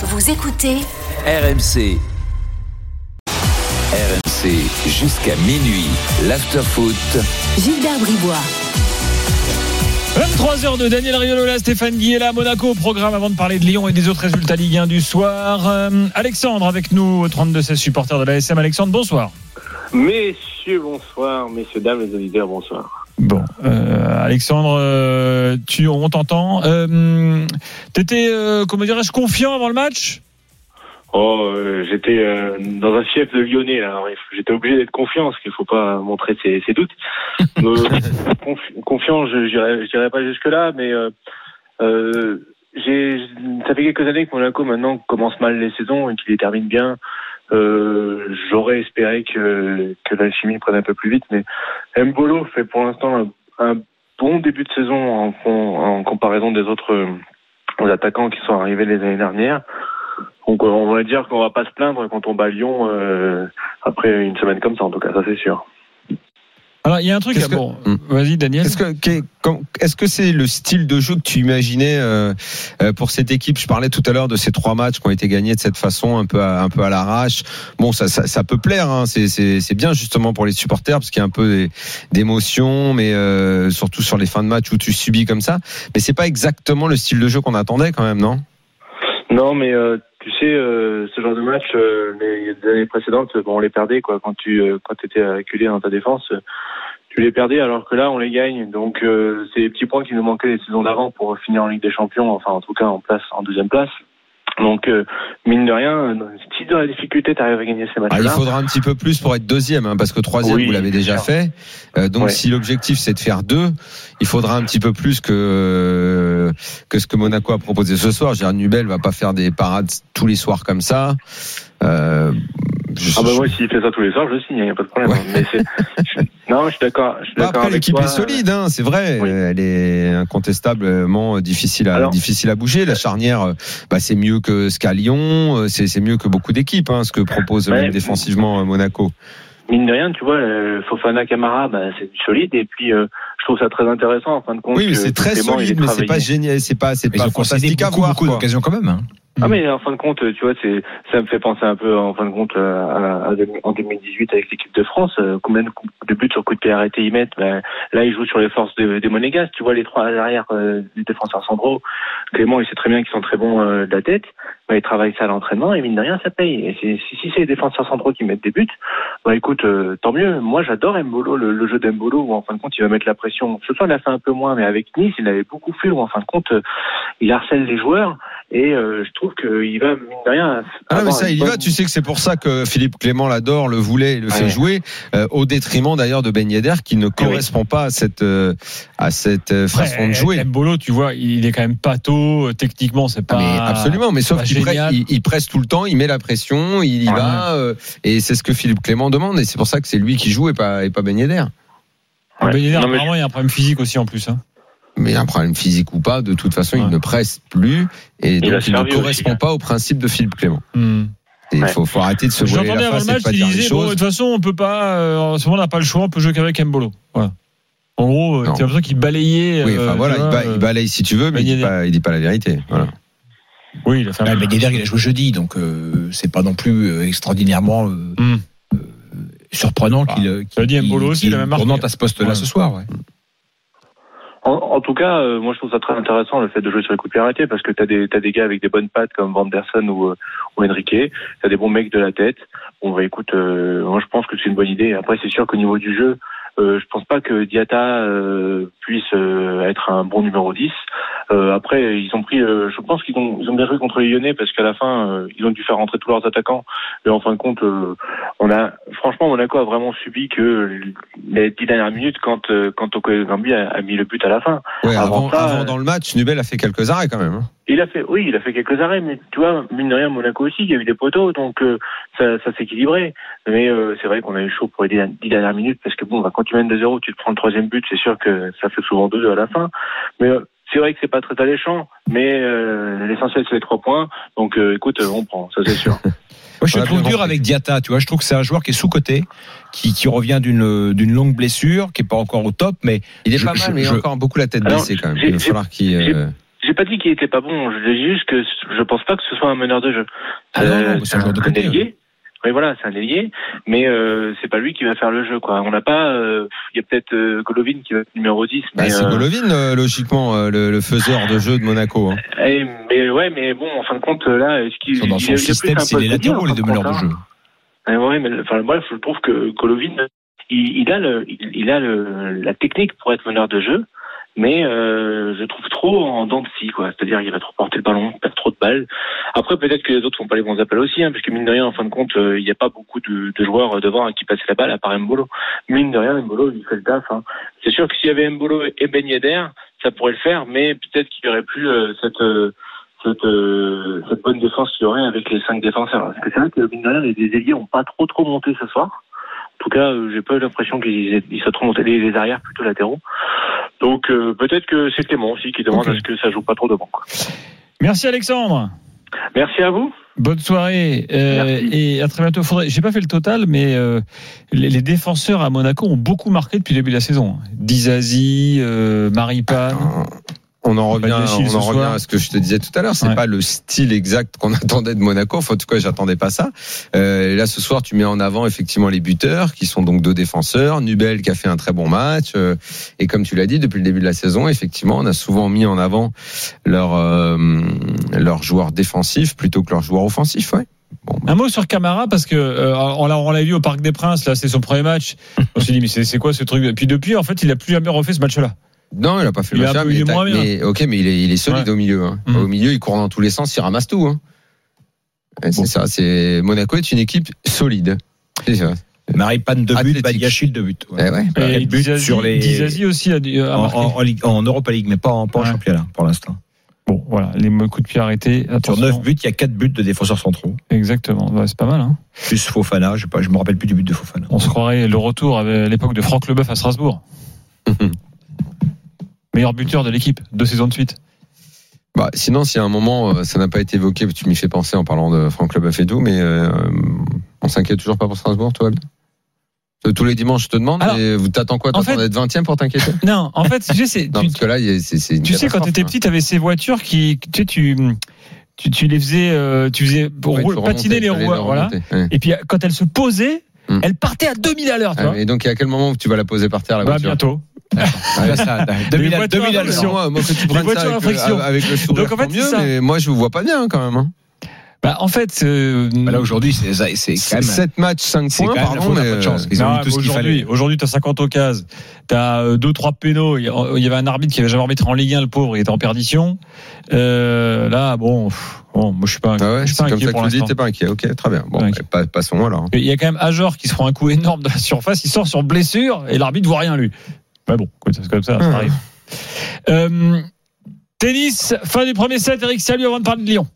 Vous écoutez RMC. RMC jusqu'à minuit. L'afterfoot. Gilbert Bribois. 23h de Daniel Riolola, Stéphane Guiella, Monaco au programme avant de parler de Lyon et des autres résultats Ligue 1 du soir. Euh, Alexandre avec nous, 32-16 supporters de la SM. Alexandre, bonsoir. Messieurs, bonsoir. Messieurs, dames, les auditeurs, bonsoir. Bon, euh, Alexandre, euh, tu, on t'entend. Euh, T'étais, euh, comment dirais-je, confiant avant le match? Oh, euh, j'étais euh, dans un fief de Lyonnais là. J'étais obligé d'être confiant parce qu'il faut pas montrer ses, ses doutes. Confi- confiant, je dirais pas jusque là, mais j'ai, ça fait quelques années que Monaco maintenant commence mal les saisons et qu'il les termine bien. Euh, J'aurais espéré que que la chimie prenne un peu plus vite, mais Mbolo fait pour l'instant un, bon début de saison en, comparaison des autres euh, attaquants qui sont arrivés les années dernières. Donc on va dire qu'on va pas se plaindre quand on bat Lyon euh, après une semaine comme ça en tout cas, ça c'est sûr. Alors, il y a un truc. Qu'est-ce que- bon, Hmm. vas-y, Daniel. Est-ce que est-ce que c'est le style de jeu que tu imaginais euh, euh, pour cette équipe? Je parlais tout à l'heure de ces trois matchs qui ont été gagnés de cette façon, un peu à, un peu à l'arrache. Bon, ça, ça, ça peut plaire. Hein. C'est, c'est, c'est bien justement pour les supporters parce qu'il y a un peu d'émotion, mais euh, surtout sur les fins de match où tu subis comme ça. Mais c'est pas exactement le style de jeu qu'on attendait quand même, non? Non mais euh, tu sais euh, ce genre de match euh, les années précédentes bon, on les perdait quoi quand tu euh, quand étais acculé dans ta défense euh, tu les perdais alors que là on les gagne donc euh, c'est les petits points qui nous manquaient les saisons d'avant pour finir en Ligue des Champions enfin en tout cas en place en deuxième place. Donc euh, mine de rien si dans la difficulté tu arrives à gagner ces matchs Ah, il faudra un petit peu plus pour être deuxième, hein, parce que troisième, Oui, vous l'avez déjà fait. Euh, donc, si l'objectif c'est de faire deux, il faudra un petit peu plus que que ce que Monaco a proposé ce soir. Gérard Nubel va pas faire des parades tous les soirs comme ça. Euh, Ah bah moi s'il fait ça tous les soirs je signe, il n'y a pas de problème. Ouais. Mais non je suis d'accord, je suis Bah, d'accord après, l'équipe est solide, hein, c'est vrai. Oui. Elle est incontestablement difficile à Alors- difficile à bouger. La charnière, euh, bah, c'est mieux que ce qu'a Lyon. euh, C'est c'est mieux que beaucoup d'équipes, hein, ce que propose même défensivement euh, Monaco. Mine de rien, tu vois, euh, Fofana Camara, bah, c'est solide. Et puis, euh, je trouve ça très intéressant en fin de compte. Oui, c'est très solide, mais c'est pas génial, c'est pas c'est Ils pas fantastique à beaucoup, voir. beaucoup d'occasions quand même. hein. Ah mais en fin de compte, tu vois, c'est ça me fait penser un peu en fin de compte euh, à, à, en 2018 avec l'équipe de France. euh, combien de, de buts sur coup de pied arrêté ils mettent ben, Là, ils jouent sur les forces des, des Monégasques. Tu vois les trois arrière euh, les défenseurs centraux. Clément, il sait très bien qu'ils sont très bons euh, de la tête. Mais il travaille ça à l'entraînement et mine de rien, ça paye. Et si, si c'est les défenseurs centraux qui mettent des buts, bah écoute, euh, tant mieux. Moi, j'adore Mbolo, le, le jeu d'Mbolo où en fin de compte, il va mettre la pression. Ce soir, il a fait un peu moins, mais avec Nice, il avait beaucoup fait où en fin de compte, euh, il harcèle les joueurs et euh, je trouve qu'il va mine de rien. Ah mais ça, il y va. bonne- Tu sais que c'est pour ça que Philippe Clément l'adore, le voulait, et le fait Ouais. jouer, euh, au détriment d'ailleurs de Ben Yedder, qui ne correspond pas à cette euh, à cette façon de jouer. Mbolo, tu vois, il est quand même pato. euh, Techniquement, c'est pas. Mais absolument, mais sauf pas qu'il presse, génial. il, il presse tout le temps, il met la pression, il y va, euh, et c'est ce que Philippe Clément demande, et c'est pour ça que c'est lui qui joue et pas et pas Ben Yedder. Ouais. Ben Yedder, Non, mais apparemment, il y a un problème physique aussi en plus. Hein. Mais un problème physique ou pas, de toute façon, Ouais. il ne presse plus, et Il a donc il ne aussi, correspond hein. pas au principe de Philippe Clément. Hmm. Et Il Ouais. faut, faut arrêter de se J'entendais la avant face le et match, pas il dire les disait bon, de toute façon, on peut pas. euh, en ce moment, on n'a pas le choix, on peut jouer qu'avec Mbolo. Voilà. En gros, euh, Non. t'as l'impression qu'il balayait. Oui, euh, enfin voilà, tu il, ba- il euh, balaye si tu veux, mais Ben il dit pas, il dit pas la vérité. Voilà. Oui, il a fait un Ouais, Ben Yedder, il a joué jeudi, donc euh, c'est pas non plus euh, extraordinairement euh, Hmm. Surprenant Bah, qu'il euh, ça dit Mbolo aussi, qu'il il a même tournante à ce poste-là Ouais. ce soir. Ouais. En, en tout cas, euh, moi je trouve ça très intéressant le fait de jouer sur les coups de pied arrêtés parce que t'as des t'as des gars avec des bonnes pattes comme Vanderson ou euh, ou Enrique, t'as des bons mecs de la tête. Bon bah écoute, euh, moi je pense que c'est une bonne idée. Après c'est sûr qu'au niveau du jeu, euh, je pense pas que Diata euh, puisse euh, être un bon numéro 10. Euh, après ils ont pris, euh, je pense qu'ils ont ils ont bien joué contre les Lyonnais parce qu'à la fin euh, ils ont dû faire rentrer tous leurs attaquants. Et en fin de compte, euh, on a franchement Monaco a vraiment subi que les dix dernières minutes quand euh, quand Toko Gambi a, a mis le but à la fin. Ouais, Avant avant, ça, avant euh, dans le match, Nubel a fait quelques arrêts quand même. Il a fait, oui, il a fait quelques arrêts, mais tu vois, mine de rien, Monaco aussi, il y a eu des poteaux, donc euh, ça, ça s'est équilibré. Mais euh, c'est vrai qu'on a eu chaud pour les dix dernières minutes, parce que bon, bah, quand tu mènes 2-0, tu te prends le troisième but, c'est sûr que ça fait souvent 2-2 à la fin. Mais euh, c'est vrai que c'est pas très alléchant, mais euh, l'essentiel c'est les trois points. Donc euh, écoute, on prend, ça c'est sûr. Moi, je trouve dur avec Diata. Tu vois, je trouve que c'est un joueur qui est sous coté, qui, qui revient d'une d'une longue blessure, qui est pas encore au top, mais Il est Je- pas je- mal, mais il a je- encore beaucoup la tête Alors, baissée quand même. Il va falloir qu'il. J'ai- pas dit qu'il était pas bon. Je dis juste que je pense pas que ce soit un meneur de jeu. Ah non, Euh, non, c'est un joueur de. Oui, voilà, c'est un ailier, mais euh, c'est pas lui qui va faire le jeu, quoi. On n'a pas. euh, Il y a peut-être euh, Golovin qui va être numéro 10, Bah, c'est Golovin, logiquement, le, le faiseur de jeu de Monaco. hein. eh, mais ouais, mais bon, en fin de compte, là, est-ce qu'il dans son il système, un c'est les latéraux, les deux meneurs de jeu. Eh ouais, mais enfin bref, je trouve que Golovin, il, il a le, il, il a le, la technique pour être meneur de jeu, mais euh, je trouve trop en dents de scie, quoi. C'est-à-dire, il va trop porter le ballon, perdre trop de balles. Après, peut-être que les autres font pas les bons appels aussi, hein, mine de rien, en fin de compte, euh, il n'y a pas beaucoup de, de joueurs devant qui passaient la balle à part Mbolo. Mine de rien, Mbolo, il fait le taf. Hein. C'est sûr que s'il y avait Mbolo et Ben Yedder, ça pourrait le faire, mais peut-être qu'il n'y aurait plus euh, cette euh, cette, euh, cette bonne défense qu'il y aurait avec les cinq défenseurs. Parce que c'est vrai que mine de rien, les les ailiers ont pas trop trop monté ce soir. En tout cas, euh, j'ai pas eu l'impression qu'ils ils trop montés les, les arrières plutôt latéraux. Donc euh, peut-être que c'est Clément aussi qui demande Ok. à ce que ça joue pas trop devant. Quoi. Merci Alexandre. Merci à vous. Bonne soirée euh, et à très bientôt. Faudrait, j'ai pas fait le total, mais euh, les, les défenseurs à Monaco ont beaucoup marqué depuis le début de la saison. Dizazi, euh, Maripane. On en revient, on en à ce que je te disais tout à l'heure. C'est Ouais. pas le style exact qu'on attendait de Monaco. Enfin, en tout cas, j'attendais pas ça. Euh, là, ce soir, tu mets en avant effectivement les buteurs, qui sont donc deux défenseurs. Nubel qui a fait un très bon match. Euh, et comme tu l'as dit, depuis le début de la saison, effectivement, on a souvent mis en avant leurs euh, leurs joueurs défensifs plutôt que leurs joueurs offensifs. Ouais. Bon, bah, Un mot sur Camara parce que euh, on l'a vu au Parc des Princes. Là, c'est son premier match. On s'est dit mais c'est c'est quoi ce truc? Et puis depuis, en fait, il a plus jamais refait ce match-là. Non, il a pas fait Il le match, mais, il mais- ok, mais il est, il est solide Ouais. au milieu. Hein. Mhm. Au milieu, il court dans tous les sens, il ramasse tout. Hein. C'est ça. C'est Monaco est une équipe solide. C'est ça. Maripane de but. Badiachil de but. Ouais. Eh ouais. Bah, Et but Dizazi, sur les- Dizazi aussi a, a En, en, en en Europa League, mais pas en, pas en Ouais. championnat pour l'instant. Bon, voilà, les coups de pied arrêtés. Sur Attention. 9 buts, il y a 4 buts de défenseurs centraux. Exactement. Ouais, c'est pas mal. Hein. Plus Fofana, je je me rappelle plus du but de Fofana. On se croirait le retour à l'époque de Franck Leboeuf à Strasbourg. Meilleur buteur de l'équipe, deux saisons de suite. Bah, sinon, s'il y a un moment, euh, ça n'a pas été évoqué, tu m'y fais penser en parlant de Franck tout, mais euh, on s'inquiète toujours pas pour Strasbourg, toi Euh, Tous les dimanches, je te demande, Alors, et vous t'attends quoi en T'attends d'être 20 e pour t'inquiéter? Non, en fait, tu sais, c'est- parce que là, c'est tu sais, quand tu catastrophe, étais hein. petit, tu avais ces voitures qui, tu sais, tu, tu, tu les faisais, euh, tu faisais pour Ouais, roule- patiner les roues, voilà. ouais. Et puis quand elles se posaient, Hmm. elles partaient à 2000 à l'heure, Ah. Et donc, à quel moment tu vas la poser par terre, la Bah, voiture? bientôt. Là, ça, 2000 à- voitures 2000 à à l'heure. friction. moi, moi, que tu prennes voitures ça à avec, le- avec le sourire, Donc, en fait, mieux, ça. mais moi, je vous vois pas bien quand même. Hein. Bah, en fait, euh, Bah, là, aujourd'hui, c'est c'est quand même. 7 matchs, 5 C'est points, quand même pardon, mais pas de chance. Ils Non, ont tout ce qu'il aujourd'hui, fallait. aujourd'hui, t'as 50 occasions. T'as euh, deux, trois pénaux. Il y avait un arbitre qui avait jamais arbitré en Ligue 1, le pauvre, il était en perdition. Euh, là, bon, pff, bon, moi, je suis pas, Ah ouais, je suis pas comme inquiet ça pour que tu t'es pas inquiet. Ok, très bien. Bon, Pas bah, inquiet. pas- passons alors. Il y a quand même Ajor qui se prend un coup énorme de la surface. Il sort sur blessure et l'arbitre voit rien, lui. Mais bon, c'est comme ça, ça Hum. arrive. Euh, tennis, fin du premier set. Eric, salut avant de parler de Lyon.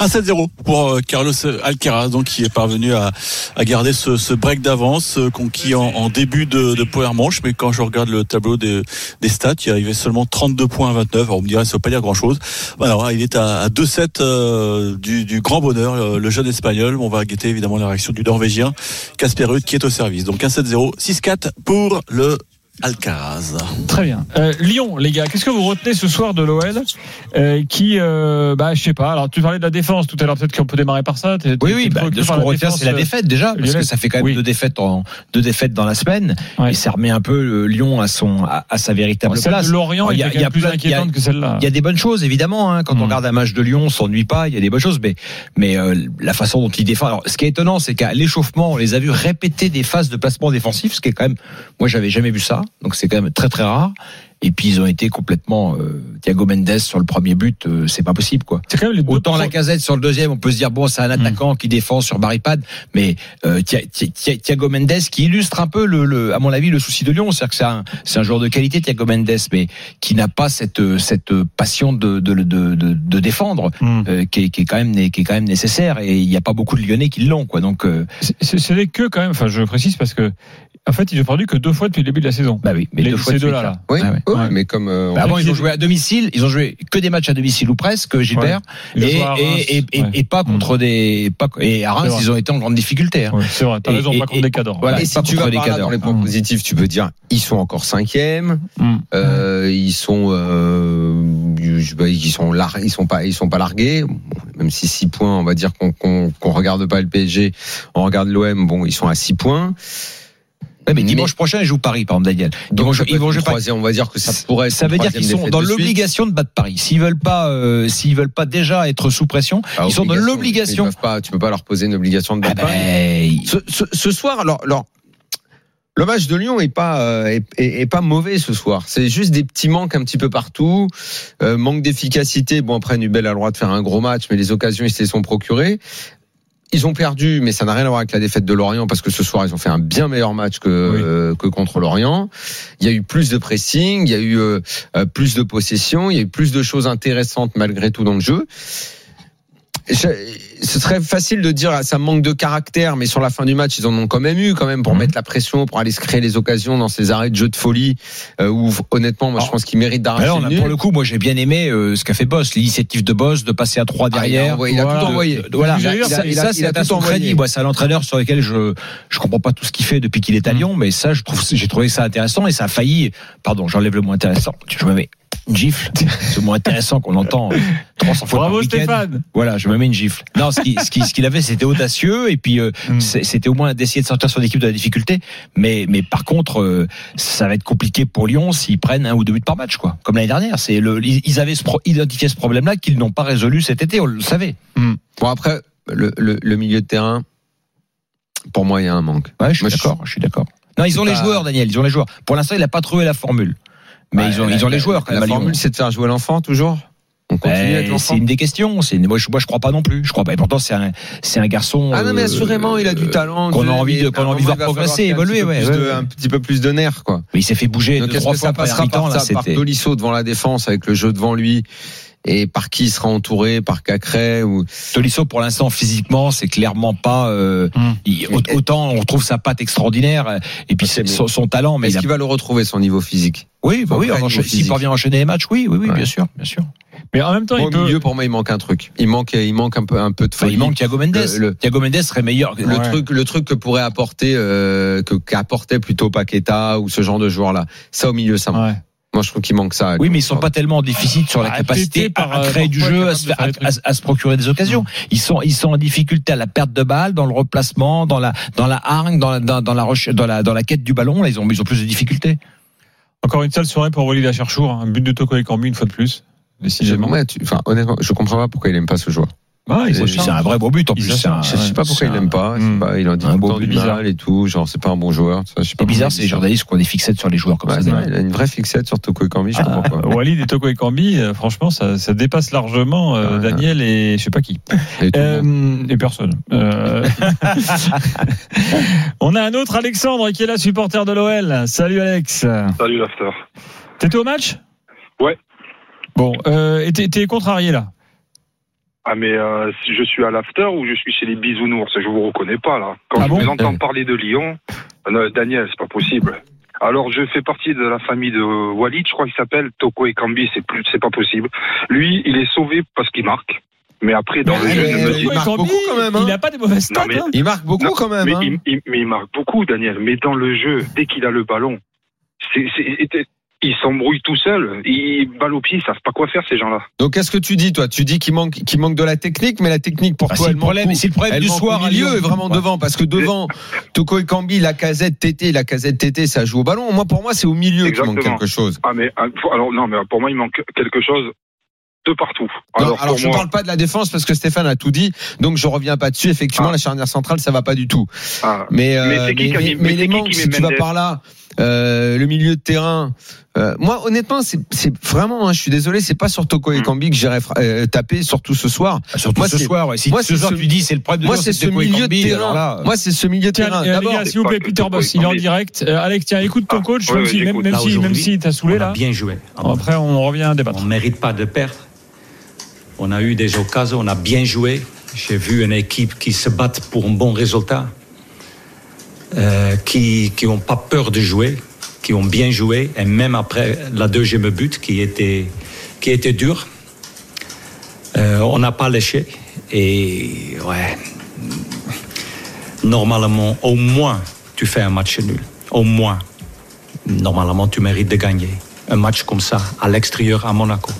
1-7-0 pour euh, Carlos Alcaraz, donc qui est parvenu à, à garder ce, ce break d'avance euh, conquis en, en début de, de première manche. Mais quand je regarde le tableau des, des stats, il arrivait seulement 32 points à 29. Alors on me dirait ça veut pas dire grand chose. Alors il est à, à 2-7 euh, du, du grand bonheur, euh, le jeune espagnol. On va guetter évidemment la réaction du Norvégien Casper Ruud qui est au service. Donc 1-7-0, 6-4 pour le Alcaraz. Très bien. Euh, Lyon, les gars, qu'est-ce que vous retenez ce soir de l'OL euh, qui, euh, bah, je sais pas. Alors, tu parlais de la défense tout à l'heure. Peut-être qu'on peut démarrer par ça. T'es- Oui, t'es oui, bah, de ce qu'on retient, c'est la euh, défaite déjà, parce que ça fait quand même Oui. deux défaites en deux défaites dans la semaine, Ouais. et ça remet un peu le Lyon à son à, à sa véritable Celle place. de Lorient il y a- y plus plein- il y a- inquiétante que celle-là. Il y a des bonnes choses évidemment hein, quand on regarde un match de Lyon, on s'ennuie pas, il y a des bonnes choses, mais mais euh, la façon dont il défend. Alors, ce qui est étonnant, c'est qu'à l'échauffement, on les a vus répéter des phases de placement défensif, ce qui est quand même, moi, j'avais jamais vu ça, donc c'est quand même très très rare. Et puis ils ont été complètement euh, Thiago Mendes sur le premier but, euh, c'est pas possible quoi. C'est quand même les deux Autant la casette sur le deuxième, on peut se dire bon, c'est un attaquant qui défend sur Barripade, mais euh, Thia- Thia- Thia- Thiago Mendes qui illustre un peu le, le à mon avis le souci de Lyon, c'est-à-dire que c'est un c'est un joueur de qualité Thiago Mendes, mais qui n'a pas cette cette passion de de de, de, de défendre, Hmm. qui, est, qui est quand même qui est quand même nécessaire et il n'y a pas beaucoup de Lyonnais qui l'ont quoi. Donc C'est- C'est que quand même. Enfin, je précise parce que En fait, ils ont perdu que deux fois depuis le début de la saison. Bah oui, mais Les- deux fois ces de deux-là, là. Oui, Ah ouais. ouais, Ouais. mais comme euh, on- Bah, avant, ils ont joué à domicile, ils ont joué que des matchs à domicile ou presque, Gilbert, Ils et, jouent à Reims, et, et, et- ouais. et pas contre des, pas, et à Reims, ils ont été en grande difficulté. hein. Ouais, c'est vrai, t'as raison, et- pas contre et- des cadors. voilà. et si pas tu vas les par là dans les points Mm. positifs, tu peux dire ils sont encore cinquième, Mm. euh, ils sont euh, je- ils sont lar- ils sont pas ils sont pas largués. Même si 6 points, on va dire qu'on qu'on qu'on regarde pas le PSG, on regarde l'OM. Bon, ils sont à 6 points. Ouais, mais Mais- dimanche prochain, ils jouent Paris, par exemple, Daniel. Ils Donc vont, ils vont jouer Paris. on va dire que ça pourrait être Ça veut dire qu'ils sont dans l'obligation de battre Paris. S'ils veulent pas, euh, s'ils veulent pas déjà être sous pression, Ah, ils sont dans obligation. l'obligation. Tu peux pas leur poser une obligation de Ah battre Paris. ben, Ce, ce- ce soir, alors, alors, le match de Lyon est pas euh, est, est- est pas mauvais ce soir. C'est juste des petits manques un petit peu partout, Euh, manque d'efficacité. Bon après Nubel a le droit de faire un gros match, mais les occasions ils se les sont procurées. Ils ont perdu, mais ça n'a rien à voir avec la défaite de Lorient parce que ce soir ils ont fait un bien meilleur match que Oui. euh, que contre Lorient. Il y a eu plus de pressing, il y a eu euh, euh, plus de possession, il y a eu plus de choses intéressantes malgré tout dans le jeu. Je- ce serait facile de dire ça manque de caractère, mais sur la fin du match, ils en ont quand même eu quand même pour Mhm. mettre la pression, pour aller se créer les occasions dans ces arrêts de jeu de folie euh, où honnêtement, moi je Alors, pense qu'ils méritent d'arracher alors, là, pour le coup, moi, j'ai bien aimé euh, ce qu'a fait Boss, l'initiative de Boss de passer à trois Ah, il a derrière. il a tout envoyé. De- voilà, Il a- ça, il c'est à son crédit. Moi, c'est un entraîneur sur lequel je je comprends pas tout ce qu'il fait depuis qu'il est à Mm. Lyon, mais ça, je trouve, j'ai trouvé ça intéressant et ça a failli. Pardon, j'enlève le mot intéressant. Je me mets une gifle. Ce mot intéressant qu'on entend 300 fois Bravo par. Stéphane. Voilà, je me mets une gifle. Non, ce qu'il ce qui, ce qu'il avait, c'était audacieux et puis euh, Mm. c'est- c'était au moins d'essayer de sortir son équipe de la difficulté. Mais mais par contre, euh, ça va être compliqué pour Lyon s'ils prennent un ou deux buts par match, quoi. Comme l'année dernière. C'est le, ils avaient ce pro- identifié ce problème-là qu'ils n'ont pas résolu cet été. On le savait. Bon après le, le, le milieu de terrain, pour moi il y a un manque. Ouais, je suis d'accord. Je suis d'accord. Non, ils ont les joueurs, Daniel. Ils ont les joueurs. Pour l'instant, il n'a pas trouvé la formule. Mais ils ont la- ils ont les la- joueurs quand La Lyon. formule c'est de faire jouer l'enfant toujours. On continue Ben, c'est une des questions. C'est une- moi, je, moi, je crois pas non plus. Je crois pas. Et pourtant, c'est un, c'est un garçon. Ah non mais euh, assurément il a du talent. qu'on a envie de- qu'on a un envie de voir progresser, un évoluer, peu ouais, de- ouais. Un petit peu plus de nerfs quoi. Mais il s'est fait bouger Donc est-ce trois que fois ça la passera par, là, par. Tolisso devant la défense avec le jeu devant lui et par qui il sera entouré par Cacré ou Tolisso, pour l'instant, physiquement, c'est clairement pas. euh, Mm. il- au- autant on trouve sa patte extraordinaire et puis mais- son, son talent, mais est-ce a- qu'il va le retrouver son niveau physique? Oui, bah oui, s'il parvient à enchaîner les matchs, oui, oui, oui, Ouais. bien sûr, bien sûr. Mais en même temps, Bon, il Au peut. milieu pour moi il manque un truc. Il manque il manque un peu un peu de Enfin, folie. il manque Thiago Mendes. Le- le- Thiago Mendes serait meilleur. le Ouais. truc le truc que pourrait apporter euh, que qu'apportait plutôt Paqueta ou ce genre de joueur là. Ça au milieu ça manque. Ouais. Moi je trouve qu'il manque ça. Oui, mais ils sont pas tellement en déficit sur la capacité par, à, à euh, créer du jeu, à se, de faire- faire à, des trucs. à- à se procurer des occasions. Ils sont, ils sont en difficulté à la perte de balle, dans le replacement, dans la, dans la hargne, dans la, dans, dans la, dans la, dans la quête du ballon. Là, ils ont, ils ont plus de difficultés. Encore une sale soirée pour Walid Acharchour. Un but de Toko et Cambi une fois de plus. Décidément. Ouais, tu- enfin, honnêtement, je comprends pas pourquoi il aime pas ce joueur. Ah, il C'est- un vrai beau but en plus. Un- Je sais pas pourquoi il un- aime pas. il en dit Un le beau but bizarre. mal et tout. Genre, c'est pas un bon joueur. C'est bizarre, c'est les journalistes qui ont des fixettes sur les joueurs comme Ouais, ça. il a une vraie fixette sur Toko et Kambi, je Ah, comprends pas. Walid et Toko et Cambi, euh, franchement, ça, ça dépasse largement euh. Daniel et je sais pas qui. Et. Euh, et personne. Euh, On a un autre Alexandre qui est là, supporter de l'OL. Salut Alex. Salut l'after. T'étais au match? Ouais. Bon, euh, et t'es contrarié là? Ah mais euh, si je suis à l'after ou je suis chez les bisounours, je vous reconnais pas là. Quand Ah je bon vous entends parler de Lyon, euh, Daniel, c'est pas possible. Alors je fais partie de la famille de Walid, je crois qu'il s'appelle Toko et Kambi, c'est plus, c'est pas possible. Lui, il est sauvé parce qu'il marque. Mais après dans le jeu, mais- je me mais- dis, il marque Cambi, beaucoup quand même, hein. Il a pas des mauvaises stats. Non, mais- hein. Il marque beaucoup Non, quand même. mais, hein. il, il- mais il marque beaucoup, Daniel. Mais dans le jeu, dès qu'il a le ballon, c'est, c'est- il s'embrouille tout seul. Il balle au pied, ils savent pas quoi faire ces gens-là. Donc, qu'est-ce que tu dis, toi? Tu dis qu'il manque, qu'il manque de la technique, mais la technique pour Ah, toi, elle le manque problème, où si le problème Elle du manque soir au à milieu Lyon, et vraiment Ouais. devant, parce que devant Toko et Kambi, la casette TT, la casette TT, ça joue au ballon. Moi, pour moi, c'est au milieu qu'il manque quelque chose. Ah mais euh, alors non, mais pour moi il manque quelque chose de partout. Non, Alors, pour je moi, parle pas de la défense parce que Stéphane a tout dit, donc je reviens pas dessus. Effectivement, Ah. la charnière centrale, ça va pas du tout. ah, Mais, euh, Mais c'est qui mais, mais mais les c'est qui manques, qui si tu vas par là, euh, le milieu de terrain. euh, moi, honnêtement, c'est vraiment, hein, je suis désolé, c'est pas sur Toko et Mm. Kambi que j'irai euh, taper, surtout ce soir. Surtout Moi, ce soir, ouais. Si moi, ce soir ce- tu dis c'est le problème de Moi, c'est ce milieu de terrain. là, Moi, c'est ce milieu de terrain. euh, les D'abord, gars, s'il vous plaît, Peter Boss, il est en direct. Euh, Alex, tiens, écoute ton Ah, coach, ouais, même ouais, si, même, si, même si t'as saoulé on a là. bien joué. Après, on revient à débattre. On ne mérite pas de perdre. On a eu des occasions, on a bien joué. J'ai vu une équipe qui se bat pour un bon résultat. Euh, qui qui ont pas peur de jouer, qui ont bien joué, et même après la deuxième but qui était qui était dur, euh, on n'a pas léché et ouais, normalement au moins tu fais un match nul, au moins. Normalement tu mérites de gagner un match comme ça à l'extérieur à Monaco.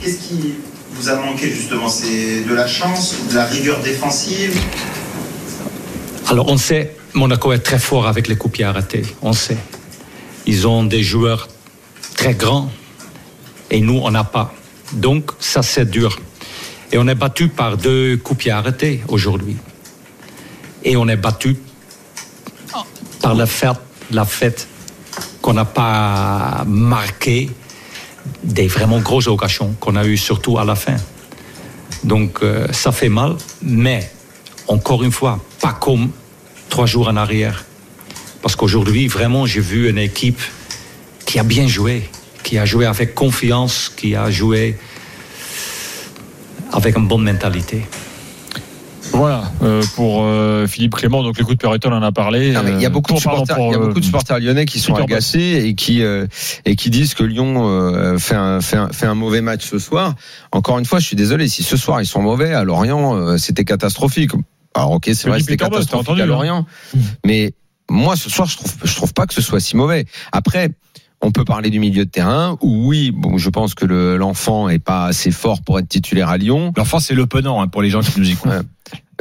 Qu'est-ce qui vous a manqué justement? C'est de la chance de la rigueur défensive? Alors on sait, Monaco est très fort avec les coups pieds arrêtés, on sait. Ils ont des joueurs très grands et nous on n'a pas. Donc ça c'est dur. Et on est battu par deux coups pieds arrêtés aujourd'hui. Et on est battu par la fête, la fête qu'on n'a pas marqué des vraiment grosses occasions qu'on a eues surtout à la fin. Donc euh, ça fait mal, mais encore une fois, pas comme trois jours en arrière. Parce qu'aujourd'hui, vraiment, j'ai vu une équipe qui a bien joué, qui a joué avec confiance, qui a joué avec une bonne mentalité. Voilà, euh, pour euh, Philippe Clément, donc les coups de Perreton on en a parlé. Non, il y a beaucoup Euh, de pour- pardon, supporters, pour, il y a beaucoup de supporters lyonnais qui sont agacés et qui euh, et qui disent que Lyon euh, fait un fait un fait un mauvais match ce soir. Encore une fois, je suis désolé si ce soir ils sont mauvais à Lorient, euh, c'était catastrophique. Alors ok, c'est Le vrai, c'était catastrophique à hein. Lorient, mais moi ce soir je trouve je trouve pas que ce soit si mauvais. Après. On peut parler du milieu de terrain où oui, bon, je pense que le- l'enfant est pas assez fort pour être titulaire à Lyon. L'enfant, c'est le penant hein, pour les gens qui nous écoutent. Ouais.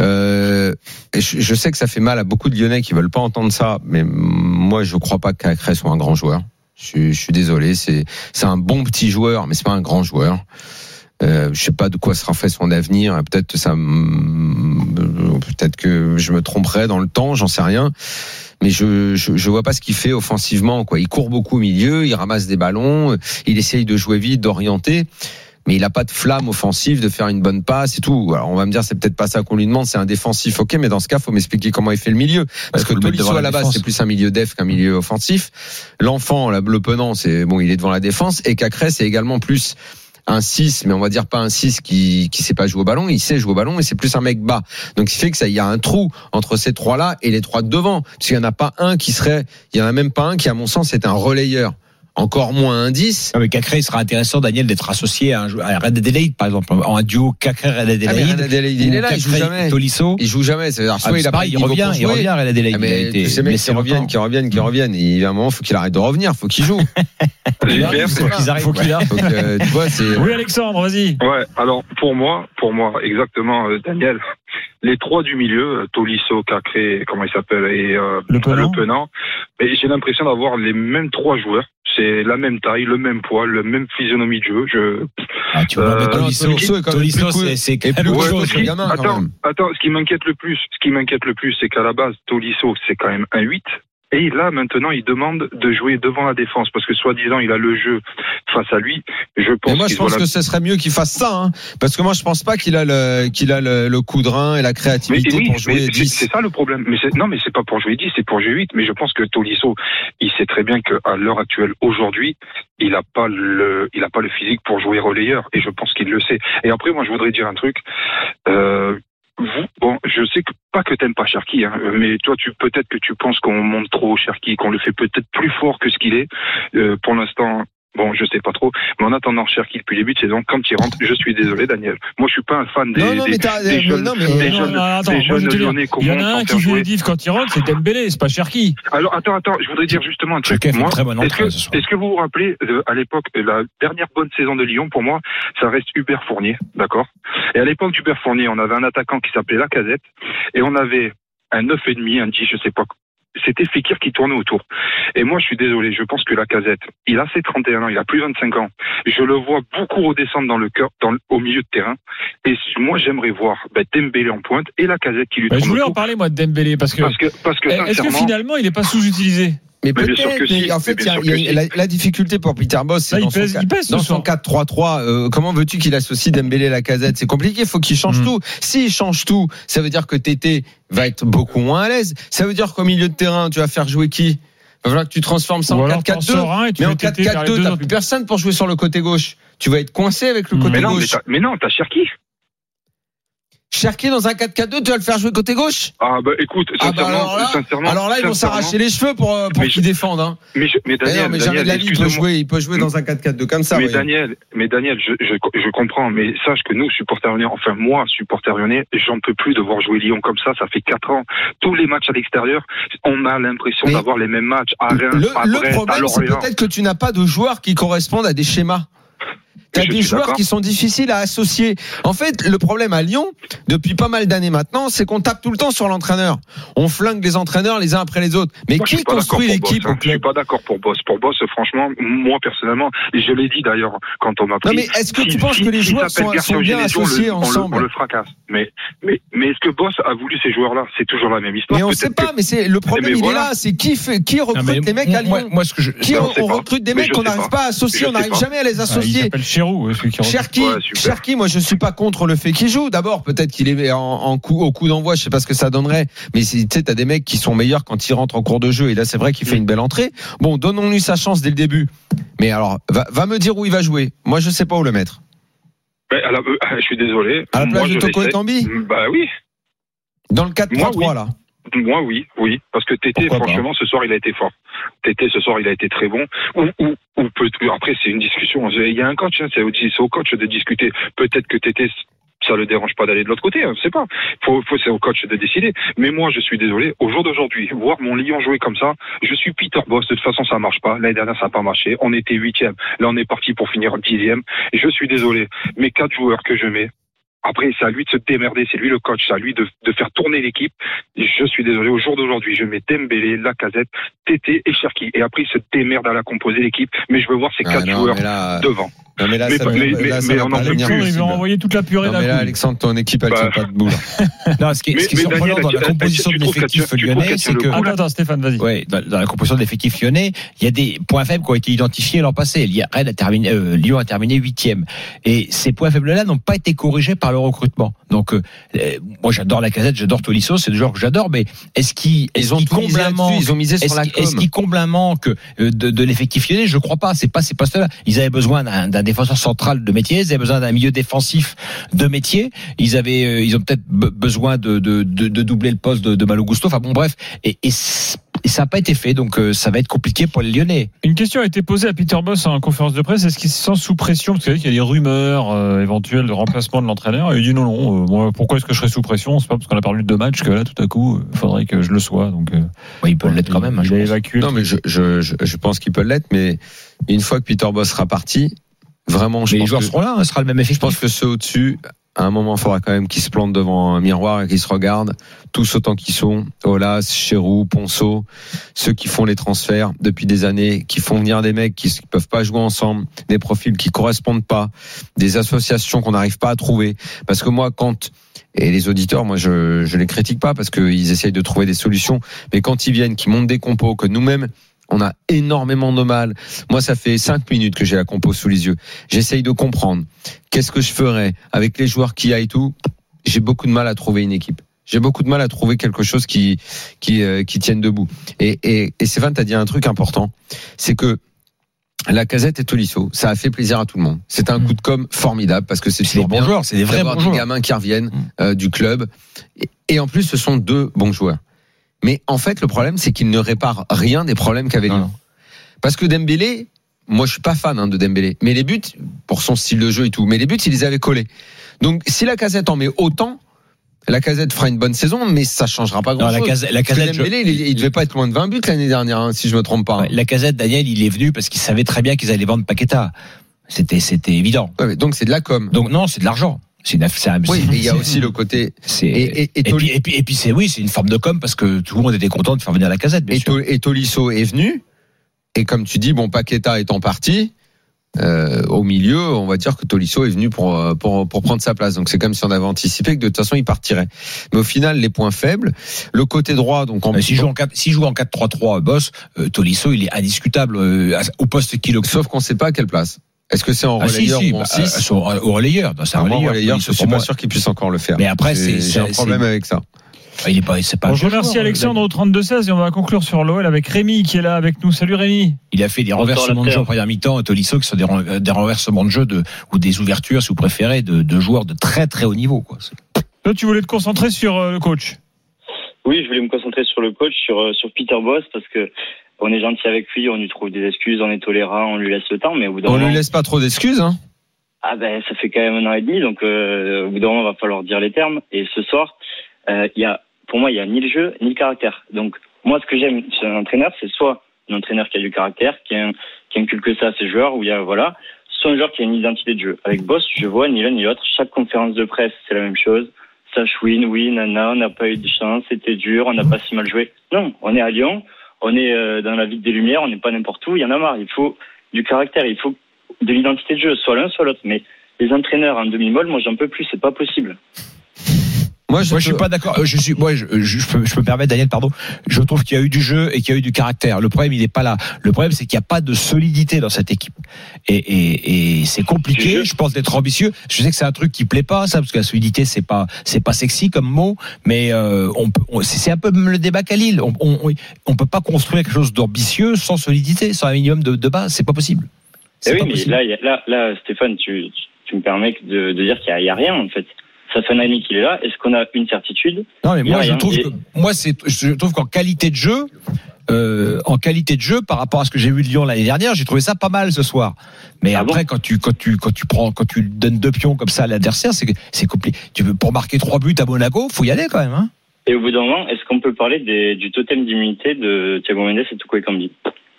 Euh, je, je sais que ça fait mal à beaucoup de Lyonnais qui veulent pas entendre ça, mais moi je crois pas que Cacré soit un grand joueur. Je, suis- je suis désolé, c'est c'est un bon petit joueur, mais c'est pas un grand joueur. Euh, je sais pas de quoi sera fait son avenir. Peut-être que ça, me- peut-être que je me tromperai dans le temps, j'en sais rien. Mais je, je je vois pas ce qu'il fait offensivement. Quoi, il court beaucoup au milieu, il ramasse des ballons, il essaye de jouer vite, d'orienter mais il a pas de flamme offensive de faire une bonne passe et tout. Alors on va me dire c'est peut-être pas ça qu'on lui demande, c'est un défensif. OK, mais dans ce cas, faut m'expliquer comment il fait le milieu parce que Tolisso la à la base c'est plus un milieu def qu'un milieu offensif. L'enfant, la- le penant, c'est bon, il est devant la défense et Cacré c'est également plus un 6, mais on va dire pas un 6 qui qui sait pas jouer au ballon, il sait jouer au ballon et c'est plus un mec bas. Donc ce qui fait que ça il y a un trou entre ces trois-là et les trois de devant, parce qu'il y en a pas un qui serait il y en a même pas un qui à mon sens est un relayeur. Encore moins un 10. Non, mais Cacré, il sera intéressant, Daniel, d'être associé à, un joueur, à Red Adelaide, par exemple, en un duo Cacré-Red Ah, Adelaide. Red Adelaide, il est là, il joue jamais. Tolisso. Il joue jamais. C'est-à-dire, Ah, soit mais il a pareil, il revient, il revient, Red Adelaide. Ah, Il a mais été tous ces mecs qui reviennent, qui reviennent, qui reviennent. Il y a un moment, faut qu'il arrête de revenir, faut qu'il joue. J'espère. Faut qu'ils arrivent, Faut qu'il arrive. Euh, tu vois, c'est. Oui, Alexandre, vas-y. Ouais, alors pour moi, pour moi, exactement, euh, Daniel, les trois du milieu, euh, Tolisso, Cacré, comment il s'appelle, et euh, Le Penant. Penant, mais j'ai l'impression d'avoir les mêmes trois joueurs. C'est la même taille, le même poids, le même physionomie de jeu. Je... Ah, tu vois, Euh, Tolisso, Tolisso c'est, quelque chose. Ouais, gamin, attends, attends, ce qui m'inquiète le plus, ce qui m'inquiète le plus, c'est qu'à la base, Tolisso, c'est quand même un 8. Et là, maintenant, il demande de jouer devant la défense parce que soi-disant, il a le jeu face à lui. Je pense Mais moi, je pense que ce serait mieux qu'il fasse ça, hein, parce que moi, je pense pas qu'il a le, qu'il a le, le coup de rein et la Mais créativité oui, pour mais jouer c'est 10. c'est ça le problème. Mais non, mais c'est pas pour jouer 10, c'est pour jouer 8. Mais je pense que Tolisso, il sait très bien qu'à l'heure actuelle, aujourd'hui, il a pas le, il a pas le physique pour jouer relayeur. Et je pense qu'il le sait. Et après, moi, je voudrais dire un truc. Euh, vous, bon, je sais que pas que t'aimes pas Cherki, hein, mais toi, tu peut-être que tu penses qu'on monte trop Cherki, qu'on le fait peut-être plus fort que ce qu'il est. Euh, pour l'instant. Bon, je sais pas trop, mais en attendant Cherki depuis le début de saison, quand il rentre, je suis désolé, Daniel. Moi, je suis pas un fan des, Non, non, des- mais t'as- des mais jeunes, non, mais- des Non, jeunes, attends, des jeunes lyonnais qu'on Il y en a un qui les diffs quand il rentre, c'est Dembélé, c'est pas Cherki. Alors attends, attends, je voudrais dire justement un truc. Moi, est-ce entrée que, vous vous rappelez euh, à l'époque euh, la dernière bonne saison de Lyon pour moi, ça reste Hubert Fournier, d'accord? Et à l'époque d'Hubert Fournier, on avait un attaquant qui s'appelait Lacazette et on avait un 9 et demi, un 10, je sais pas. C'était Fekir qui tournait autour. Et moi, je suis désolé, je pense que Lacazette, il a ses 31 ans, il a plus de 25 ans. Je le vois beaucoup redescendre dans le cœur, dans, au milieu de terrain. Et moi, j'aimerais voir ben, Dembélé en pointe et Lacazette qui lui Bah, je voulais en parler, moi, de Dembélé, parce que. Parce que, parce que Est-ce que finalement, il n'est pas sous-utilisé? Mais Mais peut-être, mais si. en fait, Mais il y a- bien il y a, sûr que la, la difficulté pour Peter Boss, c'est il dans son, pèse, dans son soir. 4-3-3. euh, comment veux-tu qu'il associe Dembélé et la casette? C'est compliqué, faut qu'il change Mm. tout. S'il change tout, ça veut dire que Tété va être beaucoup moins à l'aise. Ça veut dire qu'au milieu de terrain, tu vas faire jouer qui? Il va falloir que tu transformes ça en alors, t'en 4-4-2. sors un et tu Mais en mets Tété derrière les 4-4-2, deux t'as plus personne pour jouer sur le côté gauche. Tu vas être coincé avec le Mm. côté mais non, mais, gauche. t'as- mais non, t'as Cherki. Cherki dans un 4-4-2, tu vas le faire jouer côté gauche? Ah bah écoute, Ah bah sincèrement, alors là, sincèrement, alors là ils vont s'arracher les cheveux pour, euh, pour qu'ils défendent. Hein. Mais, je- mais Mais Daniel, non, mais jamais de la vie, il peut jouer, il peut jouer dans un 4-4-2 comme ça. mais. Daniel, mais Daniel, je, je, je comprends, mais sache que nous, supporters lyonnais, enfin moi, supporter lyonnais, j'en peux plus de voir jouer Lyon comme ça. Ça fait quatre ans. Tous les matchs à l'extérieur, on a l'impression d'avoir les mêmes matchs à Reims, Le, à Brest, problème, c'est peut-être que tu n'as pas de joueurs qui correspondent à des schémas. T'as des joueurs qui sont difficiles à associer. En fait, le problème à Lyon, depuis pas mal d'années maintenant, c'est qu'on tape tout le temps sur l'entraîneur. On flingue les entraîneurs les uns après les autres. Mais Moi, qui construit l'équipe hein. Je suis pas d'accord pour Boss. Pour Boss, franchement, moi personnellement, et je l'ai dit d'ailleurs quand on m'a pris. Non, mais est-ce que tu penses que les joueurs sont- bien on le- associés on le- ensemble On le fracasse. Mais, mais, mais est-ce que Boss a voulu ces joueurs-là? C'est toujours la même histoire. Mais on sait que- pas, mais c'est le problème, mais il voilà. est là. C'est qui fait, qui recrute Non, les mecs à Lyon? moi, moi, ce que je, Qui on, on recrute des mecs qu'on n'arrive pas. à associer, on n'arrive jamais à les Ah, il associer. Euh, celui qui. Cherki, Ouais. Cherki, moi je suis pas contre le fait qu'il joue. D'abord, peut-être qu'il est en, en coup, au coup d'envoi, je sais pas ce que ça donnerait, mais c'est- tu sais, t'as des mecs qui sont meilleurs quand ils rentrent en cours de jeu. Et là, c'est vrai qu'il fait une belle entrée. Bon, donnons-lui sa chance dès le début. Mais alors, va, va me dire où il va jouer. Moi, je sais pas où le mettre. À la- euh, je suis désolé. À la Moi, place de je Toko l'essaie. Ekambi Bah oui. Dans le 4-3-3 Moi, oui. là. Moi, oui, oui, parce que Tété, Pourquoi franchement, ce soir, il a été fort. Tété, ce soir, il a été très bon. Ou, ou, ou peut après, c'est une discussion. Il y a un coach, hein, c'est au, coach de discuter. Peut-être que Tété, ça le dérange pas d'aller de l'autre côté, hein, je sais pas. Faut, faut, c'est au coach de décider. Mais moi, je suis désolé. Au jour d'aujourd'hui, voir mon Lyon jouer comme ça, je suis Peter Boss. De toute façon, ça marche pas. L'année dernière, ça n'a pas marché. On était huitième. Là, on est parti pour finir dixième. Je suis désolé. Mes quatre joueurs que je mets, après, c'est à lui de se démerder, c'est lui le coach, c'est à lui de, de faire tourner l'équipe. Je suis désolé, au jour d'aujourd'hui, je mets Dembélé, Lacazette, Tété et Cherki. Et après, il se démerde à la composer l'équipe. Mais je veux voir ces Ah, quatre non, joueurs là, devant. Non, mais là, Mais ça mais- là, mais- ça mais on en peut plus. Ils vont envoyer toute la purée Non, d'un mais là. Alexandre, ton équipe, elle Bah, tient pas debout. non, ce qui ce qui est surprenant Daniel, dans la composition de l'effectif lyonnais, c'est le que Attends, attends, Stéphane, vas-y. Ouais, dans, dans la composition de l'effectif lyonnais, il y a des points faibles qui ont été identifiés l'an passé. Lyon a terminé, euh, Lyon a terminé huitième, et ces points faibles-là n'ont pas été corrigés par le recrutement. Donc, euh, euh, moi, j'adore la casette, j'adore Tolisso, c'est des joueurs que j'adore, mais est-ce qu'ils Ils ont ils ont misé sur est-ce la qu'ils- est-ce com. qu'ils comblent un manque euh, de, de l'effectif lyonnais? Je crois pas. C'est pas ces postes-là. Ils avaient besoin d'un d'un défenseur central de métier. Ils avaient besoin d'un milieu défensif de métier. Ils avaient, euh, ils ont peut-être be- besoin de, de, de, de doubler le poste de, de Malo Gusto. Enfin bon, bref. Et, et, c- et ça n'a pas été fait, donc euh, ça va être compliqué pour les Lyonnais. Une question a été posée à Peter Boss en conférence de presse. Est-ce qu'il se sent sous pression? Parce que vous savez qu'il y a des rumeurs euh, éventuelles de remplacement de l'entraîneur. Et il dit non, non. euh, moi, pourquoi est-ce que je serais sous pression? C'est pas parce qu'on a perdu deux matchs que là, tout à coup, il faudrait que je le sois. Donc, euh, Ouais, ils peuvent l'être quand même. hein, Il je évacué. Non, mais je, je, je, je pense qu'il peut l'être, mais une fois que Peter Boss sera parti, vraiment, je Mais les pense joueurs que, seront là. hein, Ce sera le même je effectif. pense que ceux au-dessus, à un moment, il faudra quand même qu'ils se plantent devant un miroir et qu'ils se regardent, tous autant qu'ils sont, Olas, Chéroux, Ponceau, ceux qui font les transferts depuis des années, qui font venir des mecs qui ne peuvent pas jouer ensemble, des profils qui correspondent pas, des associations qu'on n'arrive pas à trouver. Parce que moi, quand et les auditeurs, moi, je je les critique pas parce qu'ils essayent de trouver des solutions, mais quand ils viennent, qui montent des compos, que nous-mêmes on a énormément de mal. Moi, ça fait cinq minutes que j'ai la compo sous les yeux. J'essaye de comprendre. Qu'est-ce que je ferais avec les joueurs qu'il y a et tout? J'ai beaucoup de mal à trouver une équipe. J'ai beaucoup de mal à trouver quelque chose qui qui euh, qui tienne debout. Et et, et Stéphane, t'as dit un truc important, c'est que la casette et Tolisso, ça a fait plaisir à tout le monde. C'est un coup de com formidable parce que c'est C'est des toujours bons joueurs, c'est des vrais bons des joueurs. gamins qui reviennent euh, du club. Et, et en plus, ce sont deux bons joueurs. Mais en fait, le problème, c'est qu'ils ne réparent rien des problèmes qu'avait Lyon. Parce que Dembélé, moi, je suis pas fan hein, de Dembélé, mais les buts, pour son style de jeu et tout, mais les buts, il les avait collés. Donc, si la casette en met autant, la casette fera une bonne saison, mais ça changera pas Non, grand la la casette, je- Dembélé, il, il devait pas être loin de 20 buts l'année dernière, hein, si je me trompe pas. hein. La casette, Daniel, il est venu parce qu'il savait très bien qu'ils allaient vendre Paqueta. C'était, c'était évident. Ouais, donc, c'est de la com. Donc non, c'est de l'argent. C'est une, c'est un- oui, mais il y a aussi le côté. Et, et, et, et, Toli- puis, et puis, et puis c'est oui, c'est une forme de com parce que tout le monde était content de faire venir la casette, bien et, sûr. To- et Tolisso est venu. Et comme tu dis, bon, Paqueta étant parti, euh, au milieu, on va dire que Tolisso est venu pour, euh, pour, pour prendre sa place. Donc c'est comme si on avait anticipé que de toute façon il partirait. Mais au final, les points faibles, le côté droit, donc en Euh, S'il joue en 4, s'il joue en 4-3-3, boss, euh, Tolisso, il est indiscutable euh, au poste qu'il occupe. sauf qu'on sait pas à quelle place. Est-ce que c'est en Ah, si, relayeur si, ou en bah, 6 euh, au relayeur, non, c'est un Moi, en relayeur. relayeur, je Tolisso, suis pas sûr qu'il puisse encore le faire. Mais après, J'ai- c'est- j'ai un problème avec ça. Ah, Il est pas. Bon, je remercie Alexandre au 32-16 et on va conclure sur l'OL avec Rémi qui est là avec nous. Salut Rémi. Il a fait des renversements de jeu en première mi-temps, et Tolisso, qui sont des, ren- des renversements de jeu de, ou des ouvertures, si vous préférez, de, de joueurs de très très haut niveau. Quoi. Toi, tu voulais te concentrer sur euh, le coach? Oui, je voulais me concentrer sur le coach, sur, euh, sur Peter Boss, parce que on est gentil avec lui, on lui trouve des excuses, on est tolérant, on lui laisse le temps, mais au bout d'un On moment, lui laisse pas trop d'excuses. Hein. ah ben ça fait quand même un an et demi, donc euh, au bout d'un moment, il va falloir dire les termes. Et ce soir, euh, y a, pour moi, il y a ni le jeu ni le caractère. Donc moi, ce que j'aime chez un entraîneur, c'est soit un entraîneur qui a du caractère, qui, a- qui inculque ça à ses joueurs, où il y a voilà, soit un joueur qui a une identité de jeu. Avec Boss, je vois ni l'un ni l'autre. Chaque conférence de presse, c'est la même chose. Ça chouine, oui, nana, on n'a pas eu de chance, c'était dur, on n'a pas si mal joué. Non, on est à Lyon, on est euh, dans la ville des Lumières, on n'est pas n'importe où, il y en a marre. Il faut du caractère, il faut de l'identité de jeu, soit l'un, soit l'autre. Mais les entraîneurs en demi-molle, moi j'en peux plus, c'est pas possible. Moi, je, Moi, je suis pas d'accord. Euh, Je suis, moi, je, je, je peux, je peux me permettre, Daniel, pardon. Je trouve qu'il y a eu du jeu et qu'il y a eu du caractère. Le problème, il n'est pas là. Le problème, c'est qu'il n'y a pas de solidité dans cette équipe. Et, et, et c'est compliqué. Je pense d'être ambitieux. Je sais que c'est un truc qui plaît pas, ça, parce que la solidité, c'est pas, c'est pas sexy comme mot, mais euh, on, peut- on- c'est un peu le débat qu'à Lille. On, on, on- peut pas construire quelque chose d'ambitieux sans solidité, sans un minimum de, de base. C'est pas possible. Eh oui, pas mais possible. là, là, là, Stéphane, tu, tu, tu me permets de, de dire qu'il n'y a rien en fait. Ça fait un demi qu'il est là. Est-ce qu'on a une certitude Non, mais moi, je trouve que, moi, c'est, je trouve qu'en qualité de jeu, euh, en qualité de jeu, par rapport à ce que j'ai vu de Lyon l'année dernière, j'ai trouvé ça pas mal ce soir. Mais Ah après, quand tu, quand tu, quand tu prends, quand tu donnes deux pions comme ça à l'adversaire, c'est, c'est compliqué. Tu veux, pour marquer trois buts à Monaco, faut y aller quand même, hein. Et au bout d'un moment, est-ce qu'on peut parler des, du totem d'immunité de Thiago Mendes et Tuko Ekambi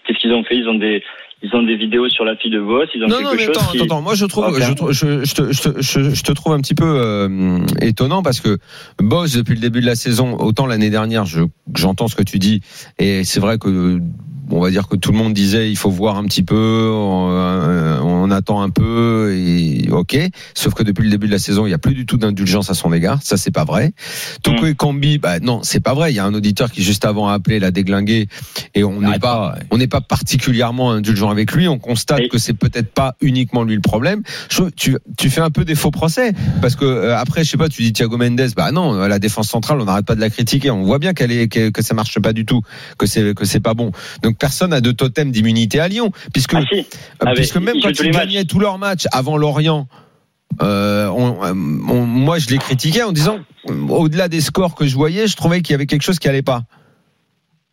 Qu'est-ce qu'ils ont fait? Ils ont des ils ont des vidéos sur la fille de Boss. Ils ont Non, quelque non, mais chose attends, qui... attends. Moi, je trouve, Ok. je, je, je te, je, te- je- je te trouve un petit peu euh, étonnant parce que Boss, depuis le début de la saison, autant l'année dernière, je, j'entends ce que tu dis, et c'est vrai que on va dire que tout le monde disait il faut voir un petit peu, on, euh, on attend un peu, et ok. Sauf que depuis le début de la saison, il n'y a plus du tout d'indulgence à son égard. Ça, c'est pas vrai. Toko Ekambi, bah non, c'est pas vrai. Il y a un auditeur qui juste avant a appelé, l'a déglingué, et on n'est pas, on n'est pas particulièrement indulgent avec lui. On constate que c'est peut-être pas uniquement lui le problème. Je tu, tu fais un peu des faux procès parce que euh, après, je sais pas, tu dis Thiago Mendes, bah non, euh, la défense centrale, on n'arrête pas de la critiquer. On voit bien qu'elle est que, que ça marche pas du tout, que c'est que c'est pas bon. Donc personne n'a de totem d'immunité à Lyon, puisque Ah si. euh, Ah, puisque même quand ils gagnaient tous leurs matchs avant Lorient. Euh, on- euh, on- moi, je les critiquais en disant, au-delà des scores que je voyais, je trouvais qu'il y avait quelque chose qui allait pas.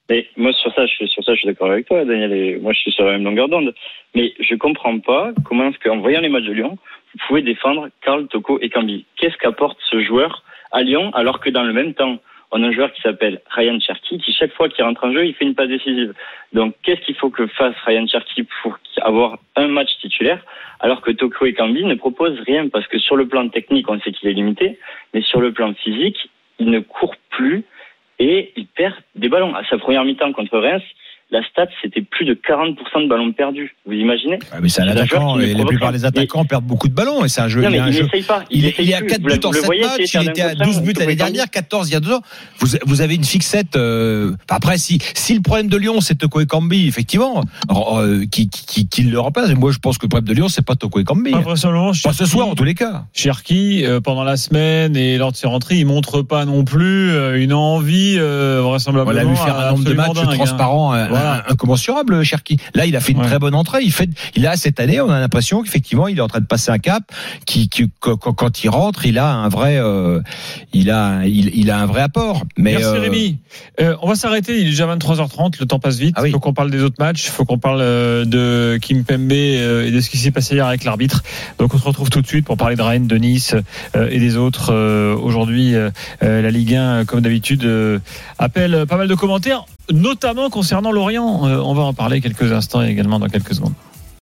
Mais moi sur ça, je suis sur ça, je suis d'accord avec toi, Daniel. Et moi, je suis sur la même longueur d'onde. Mais je comprends pas comment est-ce qu'en voyant les matchs de Lyon, vous pouvez défendre Karl Toko et Cambi. Qu'est-ce qu'apporte ce joueur à Lyon alors que dans le même temps, on a un joueur qui s'appelle Ryan Cherky qui chaque fois qu'il rentre en jeu, il fait une passe décisive. Donc qu'est-ce qu'il faut que fasse Ryan Cherky pour avoir un match titulaire alors que Toko et Cambi ne proposent rien? Parce que sur le plan technique, on sait qu'il est limité, mais sur le plan physique, il ne court plus et il perd des ballons. À sa première mi-temps contre Reims, la stat, c'était plus de 40% de ballons perdus. Vous imaginez Ah, mais c'est un attaquant, et la plupart des attaquants perdent beaucoup de ballons, et c'est un jeu. Non, il mais il n'essaye pas. Il, est- essaye il est à plus. 4 Vous buts en vous le 7 voyez matchs, il était à un 12 buts l'année dernière, 14 il y a deux ans. Vous, vous avez une fixette. euh, après, si, si le problème de Lyon, c'est Toko Ekambi, effectivement, euh, qui, qui, qui, qui le remplace. Et moi, je pense que le problème de Lyon, c'est pas Toko Ekambi. Pas vraisemblablement, Pas ce soir, en tous les cas. Cherki, euh, pendant la semaine et lors de ses rentrées, il montre pas non plus euh, une envie euh, On vraisemblablement. l'a vu faire un nombre de matchs hein. transparents, un- Voilà. incommensurable, Cherki. Là, il a fait une Ouais. très bonne entrée. Il fait, il a cette année, on a l'impression qu'effectivement, il est en train de passer un cap. Qui, qui quand, quand- il rentre, il a un vrai, euh, il a, il, il a un vrai apport. Mais Merci euh, Rémi. Euh, on va s'arrêter, il est déjà 23h30, le temps passe vite. Ah Il faut qu'on parle des autres matchs, il faut qu'on parle euh, de Kim Pembe euh, et de ce qui s'est passé hier avec l'arbitre. Donc on se retrouve tout de suite pour parler de Rennes, de Nice et des autres. Aujourd'hui, la Ligue 1, euh, comme d'habitude, appelle pas mal de commentaires, notamment concernant Lorient. Euh, on va en parler quelques instants et également dans quelques secondes.